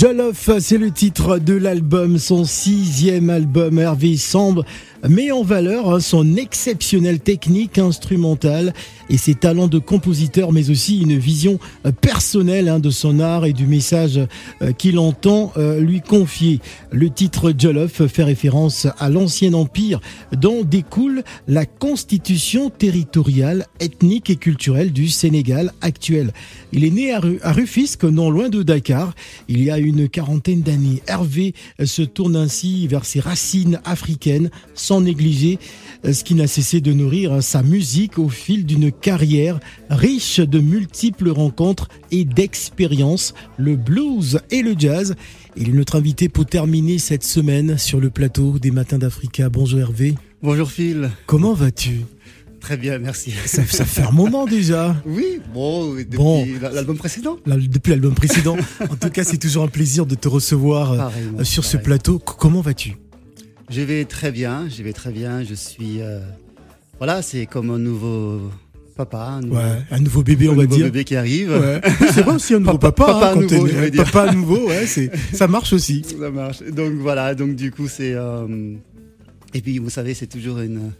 Jollof, c'est le titre de l'album, son sixième album. Hervé Sambre met en valeur hein, son exceptionnelle technique instrumentale et ses talents de compositeur, mais aussi une vision euh, personnelle hein, de son art et du message euh, qu'il entend euh, lui confier. Le titre Jollof fait référence à l'ancien empire dont découle la constitution territoriale, ethnique et culturelle du Sénégal actuel. Il est né à, Rufisque, non loin de Dakar, il y a une quarantaine d'années. Hervé se tourne ainsi vers ses racines africaines sans négliger ce qui n'a cessé de nourrir sa musique au fil d'une carrière riche de multiples rencontres et d'expériences, le blues et le jazz. Il est notre invité pour terminer cette semaine sur le plateau des Matins d'Africa. Bonjour Hervé. Bonjour Phil. Comment vas-tu? Très bien, merci. Ça, fait un moment déjà. Oui, bon, depuis l'album précédent. depuis l'album précédent. en tout cas, c'est toujours un plaisir de te recevoir euh, sur ce plateau. Comment vas-tu? Je vais très bien, je vais très bien. Je suis... Euh, voilà, c'est comme un nouveau papa. Un nouveau, bébé, on va dire. Un bébé qui arrive. c'est vrai aussi un nouveau papa. Papa, hein, nouveau, papa nouveau, ouais, ça marche aussi. Ça marche. Donc voilà, donc du coup, c'est. Euh, et puis, vous savez, c'est toujours une.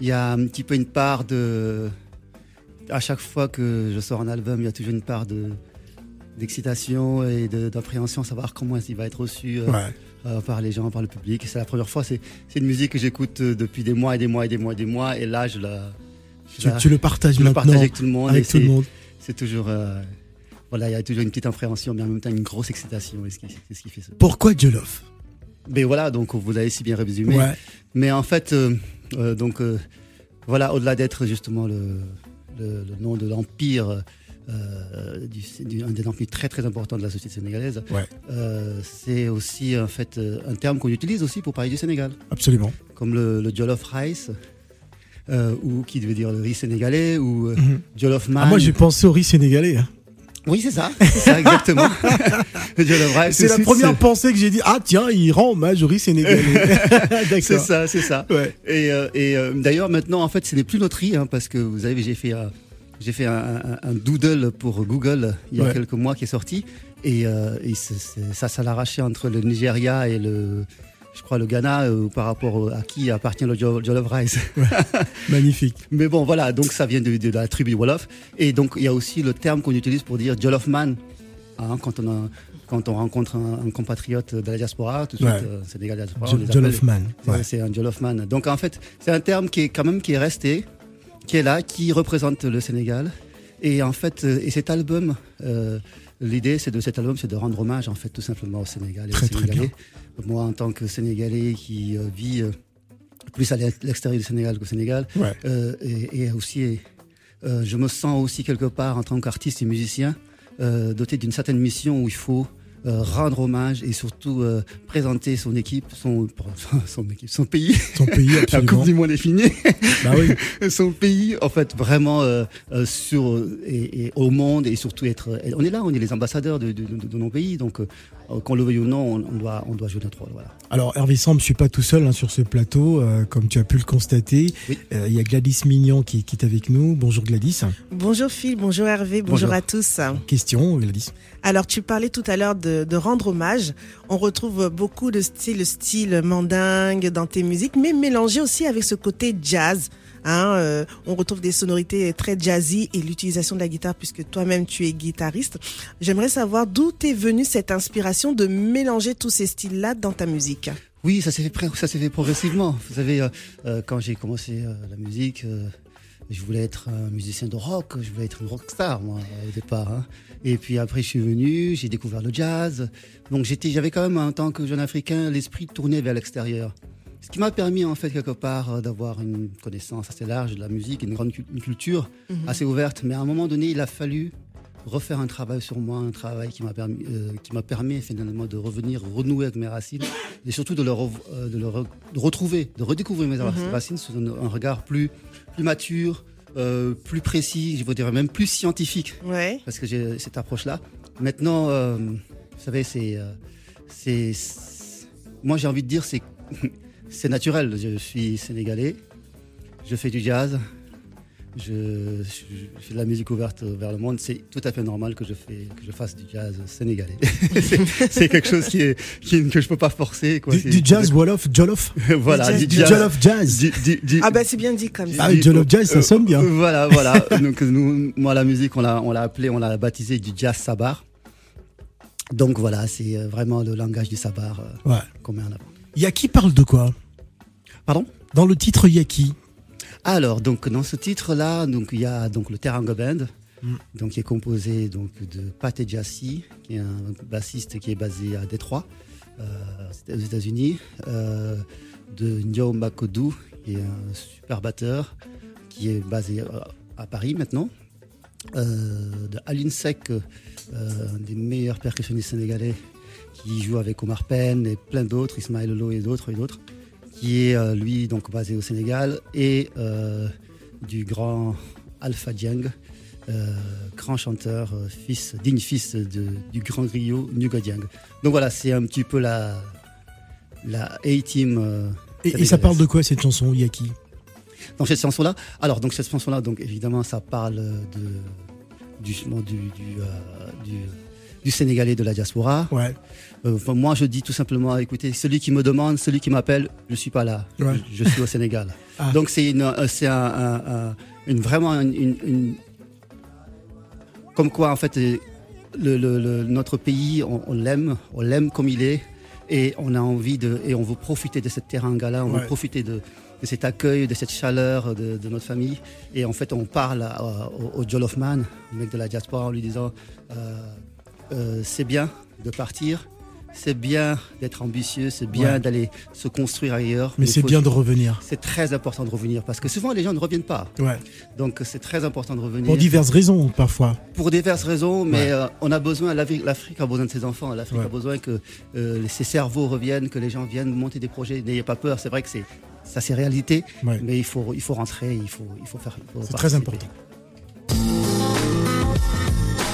Il y a un petit peu une part de. À chaque fois que je sors un album, il y a toujours une part de d'excitation et d'appréhension, savoir comment il va être reçu euh, euh, par les gens, par le public. C'est la première fois, c'est une musique que j'écoute depuis des mois et des mois et des mois et des mois, et là, je la, tu, le partages maintenant avec tout le monde. Avec tout le monde. C'est toujours. Euh, voilà, il y a toujours une petite appréhension, mais en même temps une grosse excitation. C'est ce qui fait ça. Pourquoi Jollof Mais ben voilà, donc vous l'avez si bien résumé. Mais en fait, euh, euh, donc voilà, au-delà d'être justement le, le, nom de l'empire, un des empires très très importants de la société sénégalaise, c'est aussi en fait un terme qu'on utilise aussi pour parler du Sénégal. Absolument. Comme le, le Jollof Rice. Euh, ou qui devait dire le riz sénégalais, ou euh, mhm. Jollof Man. Ah, moi, j'ai pensé au riz sénégalais. Hein. Oui, c'est ça, c'est ça, exactement. c'est la première pensée que j'ai dit. Ah tiens, il rend hommage au riz sénégalais. c'est ça, c'est ça. Et, euh, et d'ailleurs maintenant, en fait, ce n'est plus notre riz, hein, parce que vous savez, j'ai fait, j'ai fait un, doodle pour Google il y a quelques mois qui est sorti, et, et ça, ça l'arrachait entre le Nigeria et le je crois, le Ghana euh, par rapport à qui appartient le Jollof Rice. magnifique. Mais bon, voilà, donc ça vient de, la tribu Wolof. Et donc, il y a aussi le terme qu'on utilise pour dire Jollof Man. Hein, quand, on a, quand on rencontre un, compatriote de la diaspora, tout de suite, euh, c'est des gars de la diaspora. Jollof Man. C'est un Jollof Man. Donc, en fait, c'est un terme qui est quand même qui est resté, qui est là, qui représente le Sénégal. Et en fait, euh, et cet album, l'idée c'est de cet album, c'est de rendre hommage en fait tout simplement au Sénégal et très, Sénégalais. Moi en tant que Sénégalais qui euh, vit euh, plus à l'extérieur du Sénégal qu'au Sénégal, euh, et, aussi je me sens aussi quelque part en tant qu'artiste et musicien doté d'une certaine mission où il faut rendre hommage et surtout présenter son équipe, son, son, équipe, son pays. Son pays. La Coupe du Monde est finie. Bah oui. son pays, en fait, vraiment sur et, au monde et surtout être. On est là, on est les ambassadeurs de, de nos pays, donc euh, qu'on le veuille ou non, on, doit, on doit jouer notre rôle. Voilà. Alors Hervé Samb, je suis pas tout seul hein, sur ce plateau, euh, comme tu as pu le constater. Euh, il y a Gladys Mignon qui, qui, est avec nous. Bonjour Gladys. Bonjour Phil, bonjour Hervé, bonjour, à tous. Question Gladys. Alors tu parlais tout à l'heure de, de, rendre hommage. On retrouve beaucoup de style, style mandingue dans tes musiques, mais mélangé aussi avec ce côté jazz. Hein, euh, on retrouve des sonorités très jazzy et l'utilisation de la guitare puisque toi-même tu es guitariste. J'aimerais savoir d'où t'est venue cette inspiration de mélanger tous ces styles-là dans ta musique? Oui, ça s'est fait, ça s'est fait progressivement. Vous savez, euh, euh, quand j'ai commencé la musique, je voulais être un musicien de rock, je voulais être une rockstar, moi, au départ. Hein. Et puis après, je suis venu, j'ai découvert le jazz. Donc j'étais, j'avais quand même, en tant que jeune Africain, l'esprit tourné vers l'extérieur. Ce qui m'a permis, en fait, quelque part, euh, d'avoir une connaissance assez large de la musique, une grande culture mhm. assez ouverte. Mais à un moment donné, il a fallu refaire un travail sur moi, un travail qui m'a permis, euh, qui m'a permis finalement de revenir, renouer avec mes racines et surtout de, le, euh, de, le retrouver, de redécouvrir mes mhm. racines sous un, regard plus, plus mature, plus précis, je vous dirais même plus scientifique. Ouais. Parce que j'ai cette approche-là. Maintenant, vous savez, c'est, c'est, moi j'ai envie de dire, c'est c'est naturel. Je suis sénégalais, je fais du jazz, je, fais de la musique ouverte vers le monde. C'est tout à fait normal que je, fais, que je fasse du jazz sénégalais. c'est quelque chose qui est, que je peux pas forcer. Quoi. Du, jazz Wolof, Jolof Voilà, du, Jolof jazz. ah ben c'est bien dit comme ça. Ah, Jolof jazz, ça sonne bien. voilà, voilà. Donc nous, moi la musique, on l'a, on l'a appelé, on l'a baptisé du jazz sabar. Donc voilà, c'est euh, vraiment le langage du sabar euh, ouais. qu'on met en avant. Yaki parle de quoi? Pardon? Dans le titre Yaki. Alors, donc, dans ce titre-là, donc, il y a donc, le Teranga Band, mm. donc, qui est composé donc, de Pat Jassi, qui est un bassiste qui est basé à Détroit, euh, aux États-Unis, euh, de Nyo Makodou, qui est un super batteur, qui est basé euh, à Paris maintenant, de Aline Sek, un des meilleurs percussionnistes sénégalais, qui joue avec Omar Penn et plein d'autres, Ismaël Lolo et d'autres et d'autres, qui est euh, lui donc basé au Sénégal, et euh, du grand Alpha Dieng, euh, grand chanteur, fils, digne fils de, du grand griot Nuga Dieng. Donc voilà, c'est un petit peu la, la A-team. et, ça parle de quoi cette chanson, Yaki Dans cette chanson-là Alors, donc cette chanson-là, donc évidemment, ça parle de, du, du, du du Sénégalais de la diaspora. Ouais. Euh, moi, je dis tout simplement, écoutez, celui qui me demande, celui qui m'appelle, je suis pas là. Je, suis au Sénégal. Ah. Donc c'est une, euh, c'est un, une vraiment une, comme quoi en fait, le, notre pays, on, l'aime, on l'aime comme il est, et on a envie de, et on veut profiter de cette terrain-là, on veut profiter de, de cet accueil, de cette chaleur de, notre famille. Et en fait, on parle au, au Jolofman, le mec de la diaspora, en lui disant euh, euh, c'est bien de partir, c'est bien d'être ambitieux, c'est bien d'aller se construire ailleurs. Mais, c'est bien de revenir. C'est très important de revenir parce que souvent les gens ne reviennent pas. Ouais. Donc c'est très important de revenir. Pour diverses raisons parfois. Pour diverses raisons, mais euh, on a besoin, l'Afrique a besoin de ses enfants, l'Afrique a besoin que euh, ses cerveaux reviennent, que les gens viennent monter des projets. N'ayez pas peur, c'est vrai que c'est ça c'est réalité, mais il faut, il faut rentrer, il faut, il faut faire. C'est très important.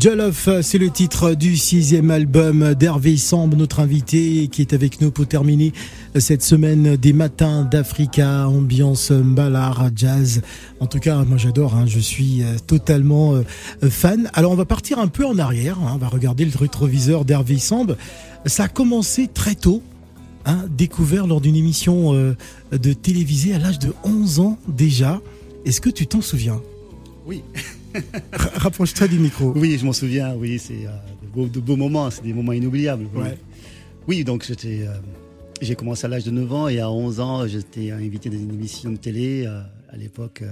Jollof, c'est le titre du sixième album d'Hervé Samb, notre invité, qui est avec nous pour terminer cette semaine des matins d'Africa, ambiance ballard, jazz. En tout cas, moi j'adore, hein, je suis euh, totalement euh, fan. Alors on va partir un peu en arrière, hein, on va regarder le rétroviseur d'Hervé Samb. Ça a commencé très tôt, hein, découvert lors d'une émission euh, de télévisée à l'âge de 11 ans déjà. Est-ce que tu t'en souviens? Oui. Rapproche-toi du micro. Oui, je m'en souviens. Oui, c'est euh, de, beaux, moments. C'est des moments inoubliables. Oui, donc j'étais. Euh, j'ai commencé à l'âge de 9 ans et à 11 ans, j'étais invité dans une émission de télé. Euh, à l'époque,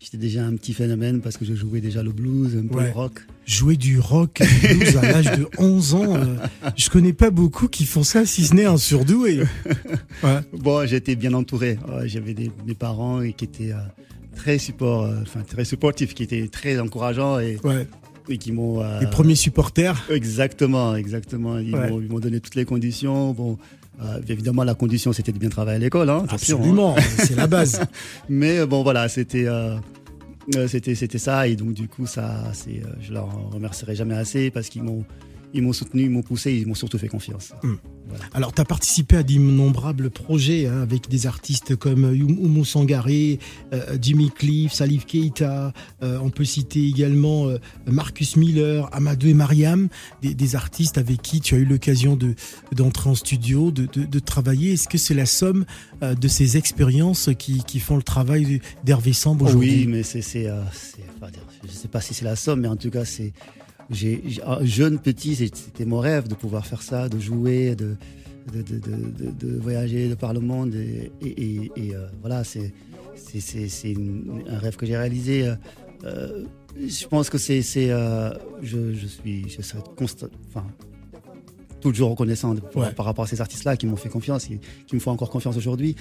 j'étais déjà un petit phénomène parce que je jouais déjà le blues, un peu le rock. Jouer du rock, du blues à l'âge de 11 ans, je connais pas beaucoup qui font ça, si ce n'est un surdoué. Ouais. Bon, j'étais bien entouré. J'avais mes parents qui étaient très support, euh, enfin très supportif, qui était très encourageant et, et qui m'ont. Euh, les premiers supporters. Exactement, exactement. Ils m'ont donné toutes les conditions. Bon, euh, évidemment, la condition c'était de bien travailler à l'école, hein, hein. Absolument, c'est la base. Mais bon, voilà, c'était. c'était c'était ça et donc du coup ça c'est je leur remercierai jamais assez parce qu'ils m'ont ils m'ont soutenu, ils m'ont poussé, ils m'ont surtout fait confiance. Hmm. Alors, tu as participé à d'innombrables projets hein, avec des artistes comme Oumou Sangaré, euh, Jimmy Cliff, Salif Keita. Euh, on peut citer également euh, Marcus Miller, Amadou et Mariam, des, artistes avec qui tu as eu l'occasion d'entrer en studio, de, travailler. Est-ce que c'est la somme de ces expériences qui, font le travail d'Hervé Samb aujourd'hui? Oui, mais c'est, je ne sais pas si c'est la somme, mais en tout cas, c'est j'ai, ah, jeune petit, c'était mon rêve de pouvoir faire ça, de jouer, de, de, de, de, voyager de par le monde. Et, et, euh, voilà, c'est, c'est, c'est, un rêve que j'ai réalisé. Euh, euh, je pense que c'est, c'est je, je, suis, je serai constant, enfin, toujours reconnaissant par rapport à ces artistes-là qui m'ont fait confiance, et qui me font encore confiance aujourd'hui.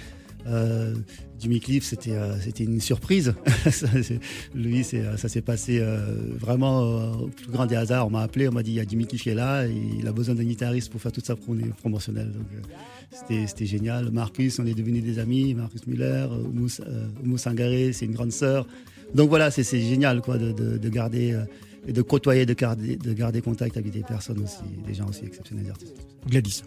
Euh, Jimmy Cliff, c'était euh, c'était une surprise. Lui, euh, ça s'est passé vraiment au plus grand des hasards. On m'a appelé, on m'a dit il y a Jimmy Cliff qui est là, il a besoin d'un guitariste pour faire toute sa pro- promotionnelle. Donc, c'était, génial. Marcus, on est devenus des amis. Marcus Muller, Oumou Sangaré, c'est une grande sœur. Donc voilà, c'est, génial quoi, de, de, de garder et de côtoyer, de garder, de garder contact avec des personnes aussi, des gens aussi exceptionnels, artistes. Gladys.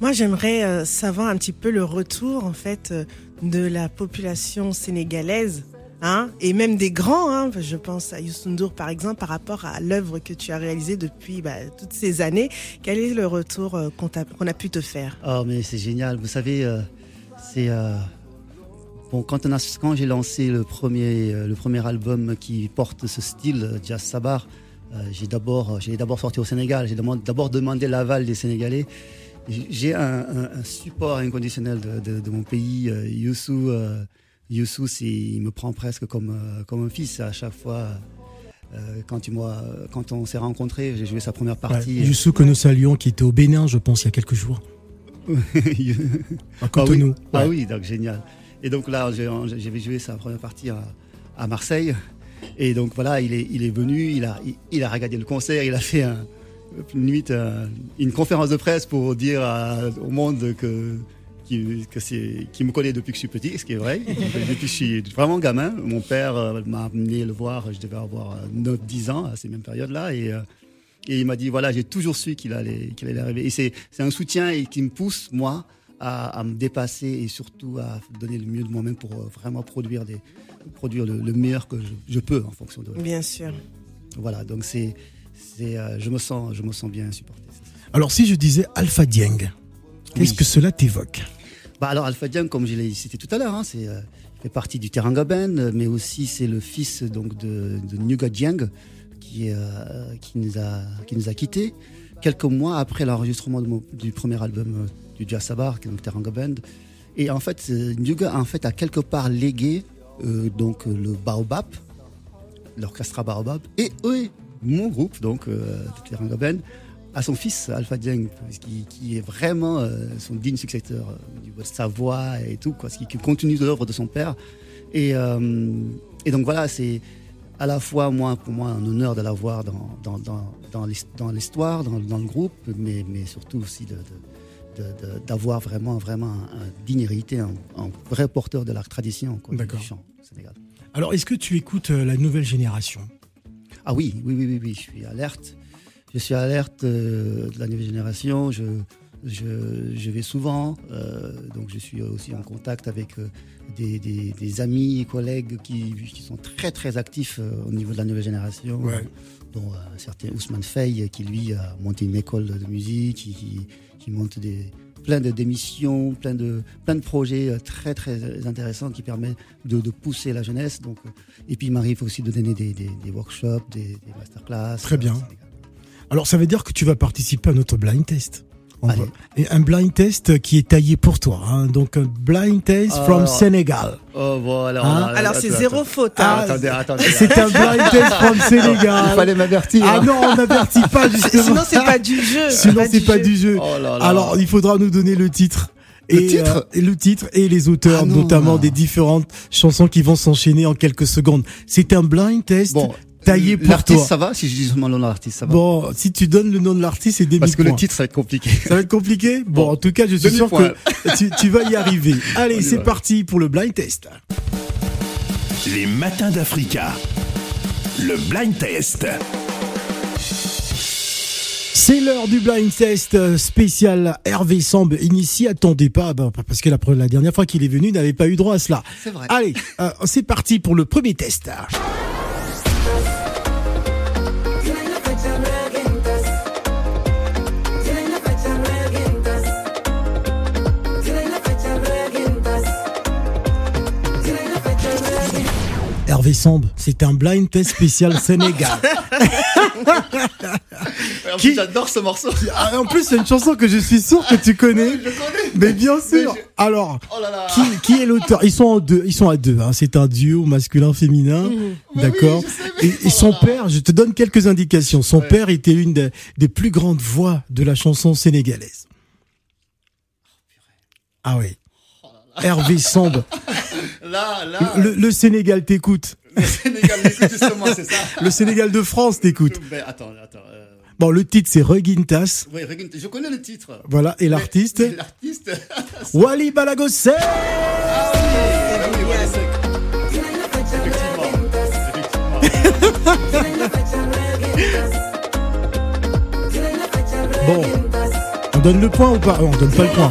Moi, j'aimerais euh, savoir un petit peu le retour, en fait, euh, de la population sénégalaise, hein, et même des grands, hein. Je pense à N'Dour, par exemple, par rapport à l'œuvre que tu as réalisée depuis bah, toutes ces années. Quel est le retour euh, qu'on a pu te faire? Oh, mais c'est génial. Vous savez, c'est. bon, quand, quand j'ai lancé le premier, le premier album qui porte ce style, Jazz Sabar, euh, j'ai d'abord, j'ai d'abord sorti au Sénégal. J'ai d'abord demandé l'aval des Sénégalais. J'ai un, un- un support inconditionnel de, de- de mon pays. Euh, Youssou, euh, Youssou il me prend presque comme, euh, comme un fils à chaque fois. euh, quand, tu quand on s'est rencontrés, j'ai joué sa première Ouais. partie. Youssou que nous saluons, qui était au Bénin, je pense, il y a quelques jours. À Ah oui. Cotonou. Ah Ouais. oui, donc génial. Et donc là, j'avais joué sa première partie à, à Marseille. Et donc voilà, il est, il est venu, il a, il, il a regardé le concert, il a fait un, un- une conférence de presse pour dire à- au monde que, qui, que c'est, qui me connaît depuis que je suis petit, ce qui est vrai. depuis que je suis vraiment gamin. Mon père euh, m'a amené le voir, je devais avoir 9-10 ans à ces mêmes périodes-là. Et, euh, et il m'a dit, voilà, j'ai toujours su qu'il allait, qu'il allait arriver. Et c'est, c'est un soutien et qui me pousse, moi, à, à me dépasser et surtout à donner le mieux de moi-même pour euh, vraiment produire, des, produire le, le meilleur que je, je peux en fonction de. Bien sûr. Voilà, donc c'est, c'est, euh, je, me sens, je me sens bien supporté. Alors, si je disais Alpha Dieng, qu'est-ce Oui. que cela t'évoque? Bah alors Alpha Dieng, comme je l'ai cité tout à l'heure, hein, c'est, euh, il fait partie du Teranga Band, mais aussi c'est le fils donc de, de Nuga Dieng qui, euh, qui nous a qui nous a quittés quelques mois après l'enregistrement du premier album du Jazz Sabar, qui est donc Teranga Band. Et en fait, Nuga en fait a quelque part légué euh, donc le Baobab, l'orchestre Baobab, et eux, mon groupe donc euh, de Teranga Band à son fils Alpha Dieng, qui, qui est vraiment euh, son digne successeur euh, au niveau de sa voix et tout, quoi, ce qui, qui continue de l'œuvre de son père. Et, euh, et donc voilà, c'est à la fois moi, pour moi un honneur de l'avoir dans, dans, dans, dans l'his- dans l'histoire, dans, dans le groupe, mais, mais surtout aussi de, de- de- de- d'avoir vraiment, vraiment un, digne héritier, un, un vrai porteur de la tradition quoi, du chant au Sénégal. Alors, est-ce que tu écoutes la nouvelle génération? Ah oui, oui, oui, oui, oui, je suis alerte. Je suis alerte euh, de la nouvelle génération. Je, je, je vais souvent, euh, donc je suis aussi en contact avec euh, des, des- des amis et collègues qui, qui sont très très actifs au niveau de la nouvelle génération. Ouais. dont un certain Ousmane Faye qui lui a monté une école de musique, qui, qui, qui monte des, plein de d'émissions, plein de, plein de projets euh, très très intéressants qui permettent de, de pousser la jeunesse. Donc, euh, et puis il m'arrive aussi de donner des, des, des workshops, des, des masterclass. Très bien. au Sénégal. Alors, ça veut dire que tu vas participer à notre blind test. On Allez. va- Et un blind test qui est taillé pour toi. hein. Donc, un blind test Ah, from Sénégal. Oh voilà. Hein Alors, c'est zéro faute. Ah, hein. attendez, attendez. C'est un blind test from Sénégal. Il fallait m'avertir. Ah hein. non, on n'avertit pas justement. Sinon, c'est pas du jeu. Sinon, c'est pas du jeu. Oh là là. Alors, il faudra nous donner le titre. Le et, titre euh, et le titre et les auteurs, Ah non. notamment des différentes chansons qui vont s'enchaîner en quelques secondes. C'est un blind test bon, taillé pour l'artiste, ça va Si je dis seulement le nom de l'artiste, ça va Bon, si tu donnes le nom de l'artiste, c'est demi Parce que le titre, ça va être compliqué. Ça va être compliqué Bon, Bon, en tout cas, je suis sûr que tu, tu vas y arriver. Allez, c'est parti pour le blind test. Les matins d'Africa. Le blind test. C'est l'heure du blind test euh, spécial Hervé Samb. Il n'y s'y attendait pas, parce que la, dernière fois qu'il est venu, il n'avait pas eu droit à cela. C'est vrai. Allez, euh, c'est parti pour le premier test. Hervé Samb, c'est un blind test spécial Sénégal. Qui- J'adore ce morceau. Ah, en plus, c'est une chanson que je suis sûr que tu connais. Je connais. Mais bien sûr. Mais je- Alors, Oh là là. qui, qui est l'auteur? Ils sont en deux. Ils sont à deux. hein. C'est un duo masculin-féminin. D'accord. oui, sais, mais- et, et son oh là là. père, je te donne quelques indications. Son père était une des, des plus grandes voix de la chanson sénégalaise. Ah oui. Hervé Samb. Là, là, Le, le Sénégal t'écoute. le Sénégal, justement, c'est ça. Le Sénégal de France t'écoute. Ben, attends, attends. euh, Bon, le titre c'est Reguintas. ouais, regarde, je connais le titre. Voilà, et l'artiste L'artiste. Wally Balagosse. Ah oui, ah oui, voilà, c'est- Effectivement. Effectivement. Bon, on donne le point ou pas? On donne pas le point.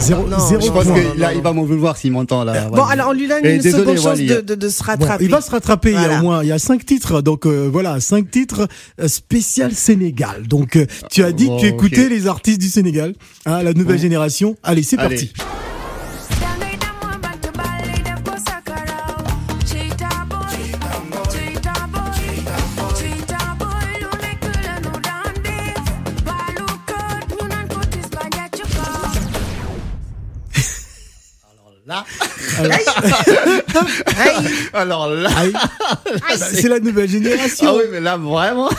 Zéro, Non, zéro Je pense point. qu'il il va m'en vouloir s'il m'entend là. Bon, Wally. alors on lui donne une désolé, seconde chance de, de, de se rattraper. il va se rattraper, il y a au moins il y a cinq titres, donc euh, voilà, cinq titres euh, spécial Sénégal. Donc euh, tu as dit Bon, que tu écoutais les artistes du Sénégal, hein, la nouvelle Bon. génération. Allez, c'est Allez. parti. Là. Alors là. Bah, c'est la nouvelle génération. Ah oui, mais là, vraiment.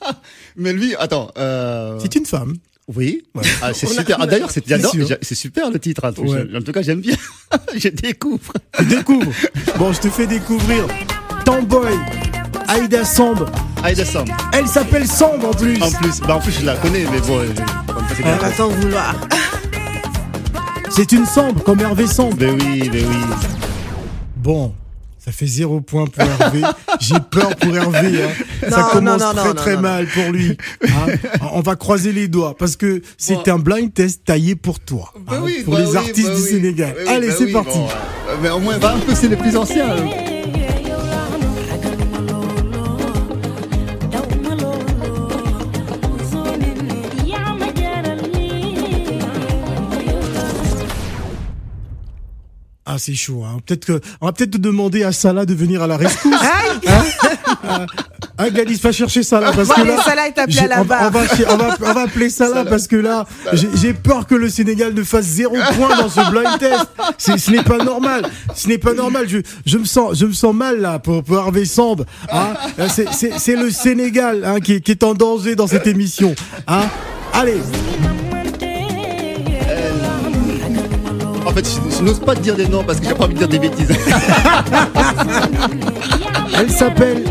mais lui, attends. Euh... C'est une femme. Oui. Ah, c'est super. Ah, D'ailleurs, c'est super le titre. hein. Ouais. En tout cas, j'aime bien. je découvre. Tu découvres. Bon, je te fais découvrir Tamboy, Aïda Samb. Aïda Samb. Elle s'appelle Samb en plus. En plus, bah en plus, je la connais, mais bon, on va t'en vouloir. C'est une Samb comme Hervé Samb. Mais oui, mais oui. Bon, ça fait zéro point pour Hervé. J'ai peur pour Hervé. hein. ça commence non, non, très non, très non, mal pour lui. hein. On va croiser les doigts parce que c'est Bon. un blind test taillé pour toi. Bah hein, oui, pour bah les oui, artistes bah du oui. Sénégal. Bah oui, Allez, bah c'est oui, parti. bon, ouais. Mais au moins, bah, un peu, c'est les plus anciens. Ah, c'est chaud. Hein. Peut-être que on va peut-être te demander à Salah de venir à la rescousse. Hein, Gladys, va chercher Salah parce que là. Salah est appelé à la on, va, on, barre. va, on, va, on va appeler Salah parce que là, j'ai peur que le Sénégal ne fasse zéro point dans ce blind test. C'est- Ce n'est pas normal. Ce n'est pas normal. Je, je me sens, je me sens mal là pour, pour Hervé Samb. Hein. C'est- le Sénégal hein, qui, est- qui est en danger dans cette émission. Hein. Allez, fait, je, je n'ose pas te dire des noms parce que j'ai pas envie de dire des bêtises. elle s'appelle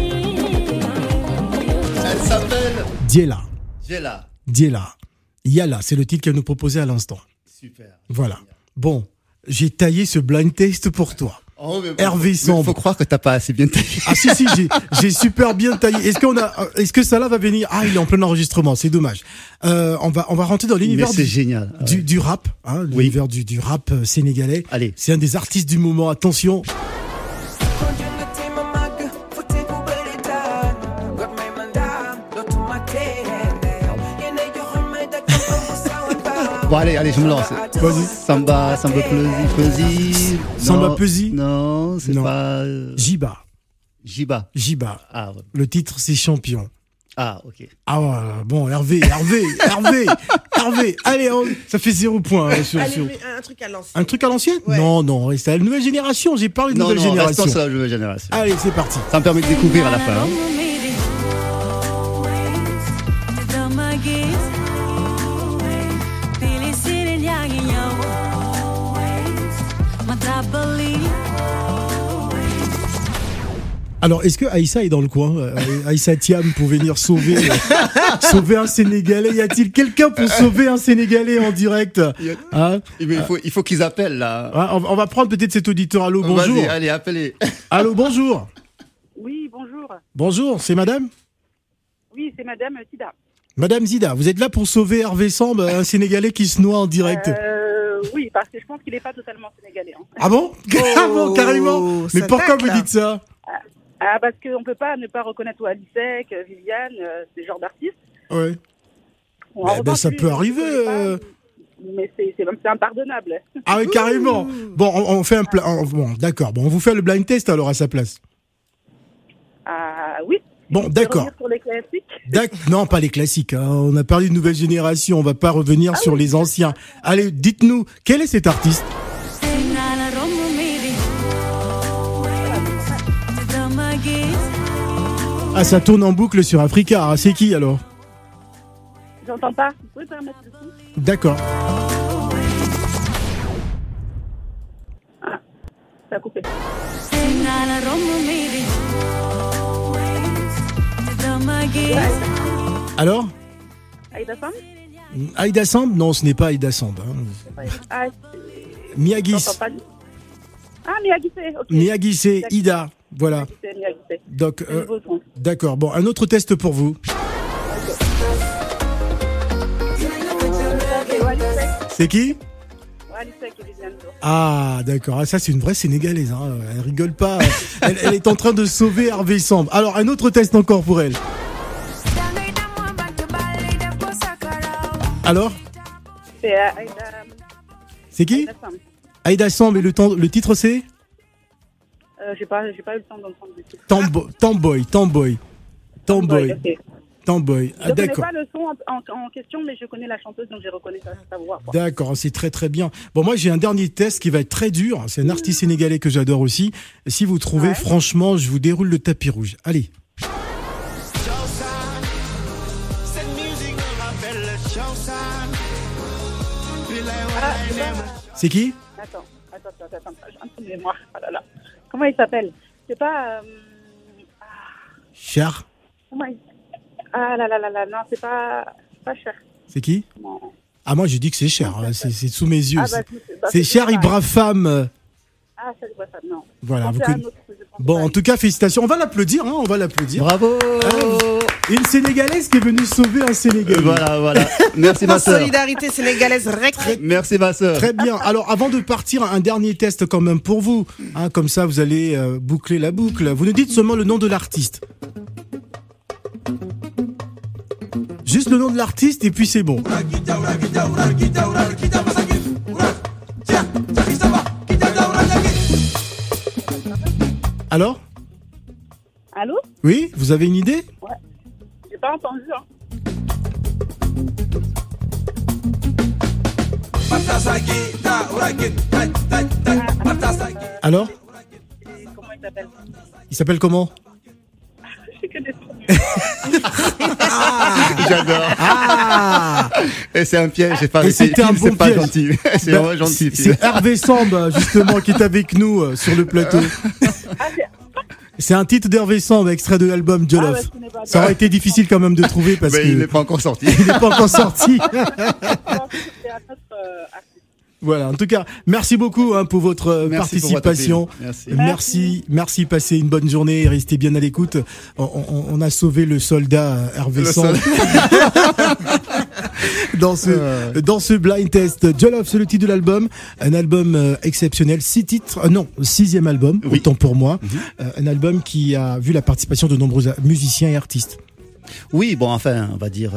Elle s'appelle Diela. Jella. Diela. Yala, c'est le titre qu'elle nous proposait à l'instant. Super. Voilà. Bon, j'ai taillé ce blind test pour toi. Oh, mais bon, Hervé mais Samb. Faut croire que t'as pas assez bien taillé. Ah si si, j'ai- j'ai super bien taillé. Est-ce qu'on a, euh, est-ce que Salah va venir? Ah, il est en plein enregistrement, c'est dommage. Euh, on va, on va rentrer dans l'univers du, génial. du, du rap, hein, Oui. l'univers du, du rap euh, sénégalais. Allez. C'est un des artistes du moment. Attention. Bon, allez, allez, je me lance. Vas-y. Samba, Samba Pleusi. Samba Non, Pleusi Non, c'est Non. pas. euh, Jiba, Jiba. Jiba. Ah, ouais. Le titre c'est Champion. ah, ok. Ah ouais, bon, Hervé, Hervé, Hervé, Hervé. Allez, on- ça fait zéro point hein, sur, Allez, sur- mais un truc à lancer. Un truc à l'ancienne? Ouais. Non, non, c'est la nouvelle génération. J'ai parlé de Non, nouvelle non, génération. restons sur la nouvelle génération. Allez, c'est parti. Ça me permet de découvrir à la fin. hein. Alors, est-ce que Aïssa est dans le coin Euh, Aïssa Thiam pour venir sauver, euh, sauver un Sénégalais? Y a-t-il quelqu'un pour sauver un Sénégalais en direct? Hein? Mais il faut, il faut qu'ils appellent là. Hein, on, on va prendre peut-être cet auditeur. Allô, bonjour. Allez, appelez. Allô, bonjour. Oui, bonjour. Bonjour, c'est madame? Oui, c'est Madame Sida. Madame Zida, vous êtes là pour sauver Hervé Samb, un Sénégalais qui se noie en direct. Euh, oui, parce que je pense qu'il n'est pas totalement sénégalais. hein. Ah bon? Ah bon, carrément Mais ça pourquoi vous dites ça? Ah, parce qu'on ne peut pas ne pas reconnaître Walisek, euh, Viviane, euh, ces genres d'artistes. Ouais. Bon, Bah, en bah, revanche, ça peut arriver, euh. Mais c'est impardonnable. Ah oui, carrément. Bon, on, on fait un on- Bon, d'accord. Bon, on vous fait le blind test alors à sa place. Ah oui. Bon, d'accord. revenir Sur les classiques. D'ac- Non, pas les classiques. hein. On a parlé de nouvelle génération. On va pas revenir sur les anciens. Allez, dites-nous, quel est cet artiste? Ah, ça tourne en boucle sur Africa. Ah, c'est qui alors J'entends pas. Vous pouvez permettre le son D'accord. ça a coupé. Alors Aïda Sam Aïda Samb Non, ce n'est pas Aïda Samb. hein. Ah, Miyagi. j'entends pas. Ah, Miyagi, c'est. Ok. Ida. Voilà. Donc, euh, d'accord. Bon, un autre test pour vous. C'est qui. Ah, d'accord. Ah, ça, c'est une vraie Sénégalaise. Hein. Elle rigole pas. Elle, elle est en train de sauver Hervé Samb. Alors, un autre test encore pour elle. Alors C'est euh, qui Aïda Sam. Aïda Samb et le, temps- le titre c'est? Euh, j'ai pas, j'ai pas eu le temps d'entendre du tout. Tambo- Tamboy, Tamboy. Tamboy. Tamboy. Je Ah, connais d'accord. pas le son en, en- en question, mais je connais la chanteuse, donc j'ai reconnu sa, sa voix. D'accord, c'est très très bien. Bon, moi j'ai un dernier test qui va être très dur. C'est un artiste sénégalais que j'adore aussi. Si vous trouvez, Ouais. franchement, je vous déroule le tapis rouge. Allez. Ah, c'est qui? Attends, attends, attends, attends, un peu de mémoire. Oh là là. Comment il s'appelle? C'est pas. euh, Cher? comment il... Ah là là là là, non, c'est pas, c'est pas cher. C'est qui? Non. Ah, moi j'ai dit que c'est cher. hein. C'est sous mes yeux. Ah, C'est- bah, c'est- bah, c'est cher Ibrahim. Ah, ça, je vois ça, non. Voilà, vous conna- autre, je Bon, en tout cas, félicitations. On va l'applaudir, hein, on va l'applaudir. Bravo Une Sénégalaise qui est venue sauver un Sénégalais. Voilà, voilà. Merci ma sœur. Solidarité sénégalaise rec. Merci ma sœur. Très bien. Alors, avant de partir, un dernier test quand même pour vous. Hein, comme ça, vous allez euh, boucler la boucle. Vous nous dites seulement le nom de l'artiste. Juste le nom de l'artiste et puis c'est bon. Alors? Allô? Oui Vous avez une idée? J'ai pas entendu. Hein. Alors Comment il s'appelle? Il s'appelle comment? J'ai que des sons. J'adore. Ah Et c'est un piège, c'est pas, c'était un c'est bon pas piège. gentil. C'est Ben, vraiment gentil. c'est- C'est Hervé Samb, justement, qui est avec nous euh, sur le plateau. Ah, c'est- C'est un titre d'Hervé Samb, extrait de l'album ah, Jollof. n'est pas Ça aurait été difficile quand même de trouver parce Mais que il n'est pas encore sorti. il n'est pas encore sorti. Voilà. En tout cas, merci beaucoup hein, pour votre euh, pour votre participation. appel. Merci. Merci, merci. Passez une bonne journée et restez bien à l'écoute. On, on- on a sauvé le soldat euh, Hervé Le Samb dans ce Euh. dans ce blind test. Jollof, c'est le titre de l'album, un album euh, exceptionnel, six titres, euh, non, sixième album, Oui. Mhm. autant pour moi, Euh, un album qui a vu la participation de nombreux musiciens et artistes. Oui, bon, enfin, on va dire,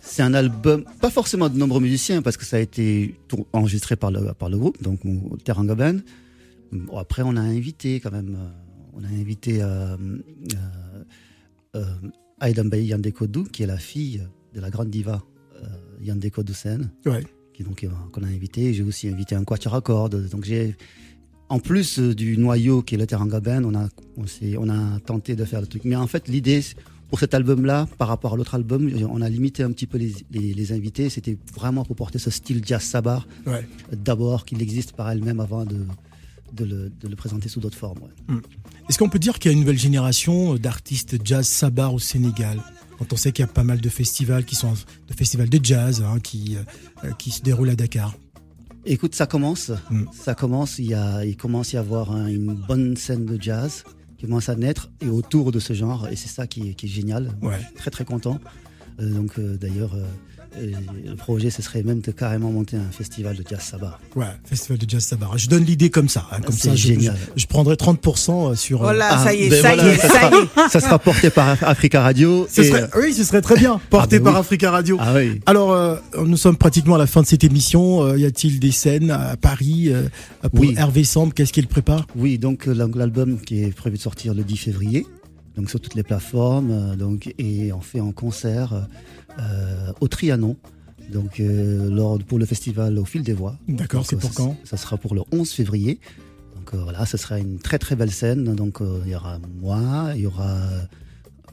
c'est un album, pas forcément de nombreux musiciens, parce que ça a été enregistré par le, par le groupe, donc mon Teranga Band. Bon, après, on a invité quand même, on a invité euh, euh, euh, qui est la fille de la grande diva euh, Doucen, Ouais. qui donc euh, qu'on a invité. J'ai aussi invité un quatuor à cordes. Donc j'ai, en plus euh, du noyau qui est le Teranga Band, on a, on, a tenté de faire le truc. Mais en fait, l'idée pour cet album-là, par rapport à l'autre album, on a limité un petit peu les, les, les invités. C'était vraiment pour porter ce style jazz sabar, Ouais. d'abord qu'il existe par elle-même avant de, de, le, de le présenter sous d'autres formes. ouais. Est-ce qu'on peut dire qu'il y a une nouvelle génération d'artistes jazz sabar au Sénégal? Quand on sait qu'il y a pas mal de festivals qui sont de festivals de jazz hein, qui euh, qui se déroulent à Dakar. Écoute, ça commence. Mm. Ça commence. Il, y a, il commence à y avoir hein, une bonne scène de jazz qui commence à naître et autour de ce genre. Et c'est ça qui est, qui est génial. Ouais. Très très content. Euh, donc euh, d'ailleurs, euh, euh, le projet, ce serait même de carrément monter un festival de jazz sabbat. Ouais, festival de jazz sabar. Je donne l'idée comme ça. hein, comme C'est ça, génial. je, je prendrai 30% sur. euh, Voilà, Ah, ça y est, ben ça voilà, y est, ça ça y sera- est. Ça sera porté par Africa Radio. ce et, serait, euh, oui, ce serait très bien. Porté Ah, ben par oui. Africa Radio. ah oui. Alors, euh, nous sommes pratiquement à la fin de cette émission. Euh, y a-t-il des scènes à Paris euh, pour Oui. Hervé Samb Qu'est-ce qu'il prépare? Oui, donc euh, l'album qui est prévu de sortir le 10 février, donc sur toutes les plateformes, euh, donc et on fait en concert euh, au Trianon, donc euh, lors pour le festival au fil des voix. D'accord, c'est euh, pour ça- quand? Ça sera pour le 11 février. Donc euh, voilà, ce sera une très très belle scène. Donc euh, il y aura moi, il y aura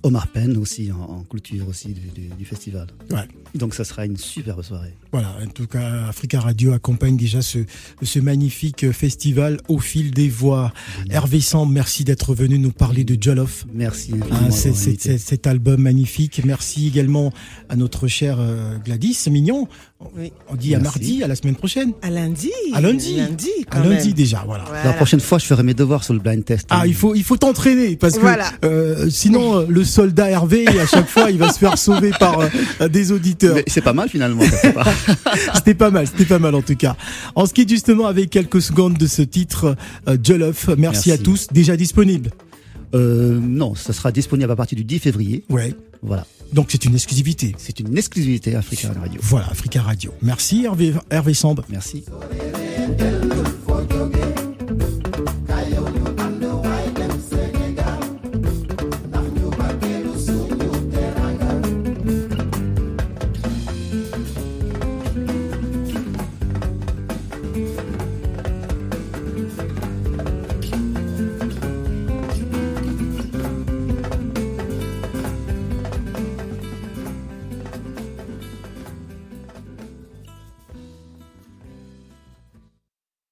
Omar Penn aussi en, en clôture aussi du, du- du festival. Ouais. Donc ça sera une superbe soirée. Voilà, en tout cas, Africa Radio accompagne déjà ce, ce magnifique festival au fil des voix. Hervé Samb, merci d'être venu nous parler de Jollof. Merci. Hein, cet album magnifique. Merci également à notre cher euh, Gladys Mignon. Oui. On dit à mardi, à la semaine prochaine. À lundi. À lundi. Lundi, quand À lundi même. déjà, voilà. Voilà. La prochaine fois, je ferai mes devoirs sur le blind test. Ah, il faut, il faut t'entraîner parce que Voilà. euh, sinon euh, le soldat Hervé à chaque fois il va se faire sauver par euh, des auditeurs. C'est pas mal finalement. C'était pas mal, c'était pas mal en tout cas. On se quitte justement avec quelques secondes de ce titre euh, Jollof. Merci, Merci. à tous, déjà disponible. Euh, non, ça sera disponible à partir du 10 février. Ouais. Voilà. Donc c'est une exclusivité. C'est une exclusivité Africa Radio. Voilà, Africa Radio. Merci Hervé, Hervé. Merci.